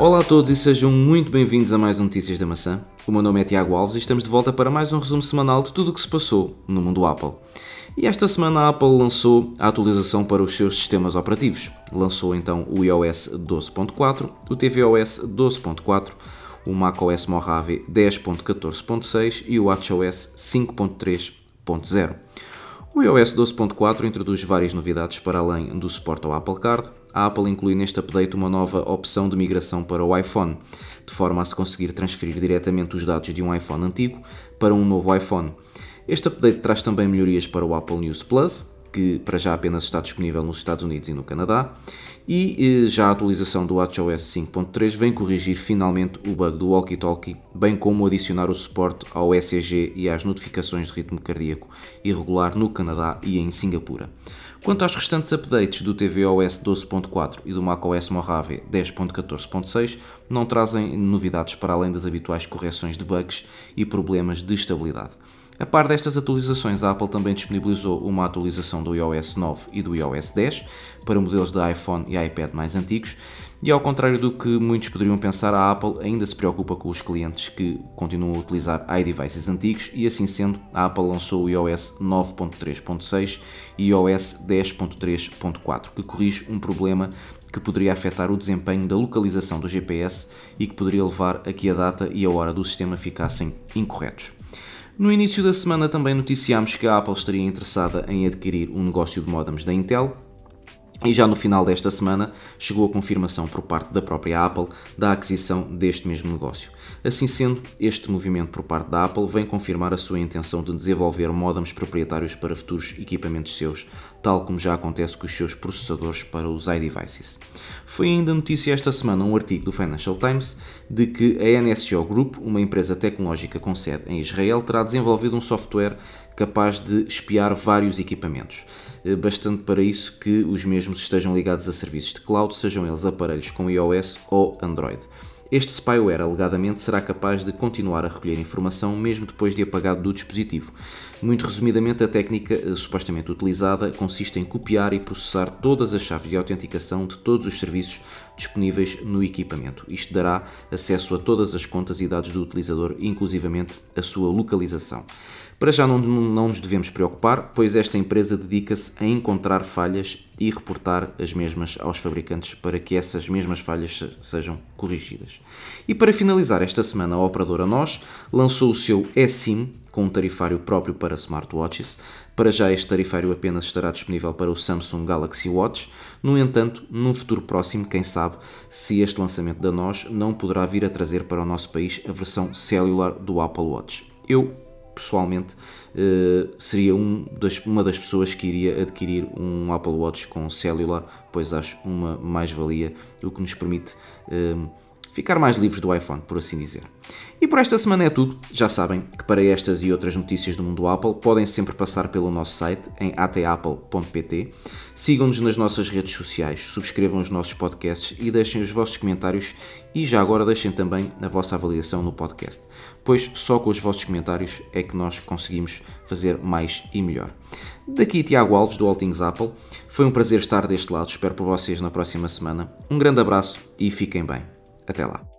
Olá a todos e sejam muito bem-vindos a mais Notícias da Maçã. O meu nome é Tiago Alves e estamos de volta para mais um resumo semanal de tudo o que se passou no mundo Apple. E esta semana a Apple lançou a atualização para os seus sistemas operativos. Lançou então o iOS 12.4, o tvOS 12.4, o macOS Mojave 10.14.6 e o WatchOS 5.3.0. O iOS 12.4 introduz várias novidades para além do suporte ao Apple Card. A Apple inclui neste update uma nova opção de migração para o iPhone, de forma a se conseguir transferir diretamente os dados de um iPhone antigo para um novo iPhone. Este update traz também melhorias para o Apple News Plus, que para já apenas está disponível nos Estados Unidos e no Canadá, e eh, já a atualização do WatchOS 5.3 vem corrigir finalmente o bug do walkie-talkie, bem como adicionar o suporte ao ECG e às notificações de ritmo cardíaco irregular no Canadá e em Singapura. Quanto aos restantes updates do tvOS 12.4 e do macOS Mojave 10.14.6, não trazem novidades para além das habituais correções de bugs e problemas de estabilidade. A par destas atualizações, a Apple também disponibilizou uma atualização do iOS 9 e do iOS 10 para modelos de iPhone e iPad mais antigos, e ao contrário do que muitos poderiam pensar, a Apple ainda se preocupa com os clientes que continuam a utilizar iDevices antigos e assim sendo, a Apple lançou o iOS 9.3.6 e iOS 10.3.4, que corrige um problema que poderia afetar o desempenho da localização do GPS e que poderia levar a que a data e a hora do sistema ficassem incorretos. No início da semana também noticiámos que a Apple estaria interessada em adquirir um negócio de modems da Intel, e já no final desta semana chegou a confirmação por parte da própria Apple da aquisição deste mesmo negócio. Assim sendo, este movimento por parte da Apple vem confirmar a sua intenção de desenvolver modems proprietários para futuros equipamentos seus, tal como já acontece com os seus processadores para os iDevices. Foi ainda notícia esta semana um artigo do Financial Times de que a NSO Group, uma empresa tecnológica com sede em Israel, terá desenvolvido um software capaz de espiar vários equipamentos, eh, bastante para isso que os mesmos estejam ligados a serviços de cloud, sejam eles aparelhos com iOS ou Android. Este spyware alegadamente será capaz de continuar a recolher informação mesmo depois de apagado do dispositivo. Muito resumidamente, a técnica eh, supostamente utilizada consiste em copiar e processar todas as chaves de autenticação de todos os serviços disponíveis no equipamento. Isto dará acesso a todas as contas e dados do utilizador, inclusivamente a sua localização. Para já não, não nos devemos preocupar, pois esta empresa dedica-se a encontrar falhas e reportar as mesmas aos fabricantes para que essas mesmas falhas sejam corrigidas. E para finalizar esta semana, a operadora NOS lançou o seu eSIM com um tarifário próprio para smartwatches. Para já este tarifário apenas estará disponível para o Samsung Galaxy Watch. No entanto, num futuro próximo, quem sabe, se este lançamento da NOS não poderá vir a trazer para o nosso país a versão cellular do Apple Watch. Eu pessoalmente uh, seria um uma das pessoas que iria adquirir um Apple Watch com celular, pois acho uma mais-valia, o que nos permite uh, ficar mais livres do iPhone, por assim dizer. E por esta semana é tudo. Já sabem que para estas e outras notícias do mundo Apple podem sempre passar pelo nosso site em atapple.pt. Sigam-nos nas nossas redes sociais, subscrevam os nossos podcasts e deixem os vossos comentários e já agora deixem também a vossa avaliação no podcast, pois só com os vossos comentários é que nós conseguimos fazer mais e melhor. Daqui Tiago Alves do All Things Apple. Foi um prazer estar deste lado. Espero por vocês na próxima semana. Um grande abraço e fiquem bem. Até lá.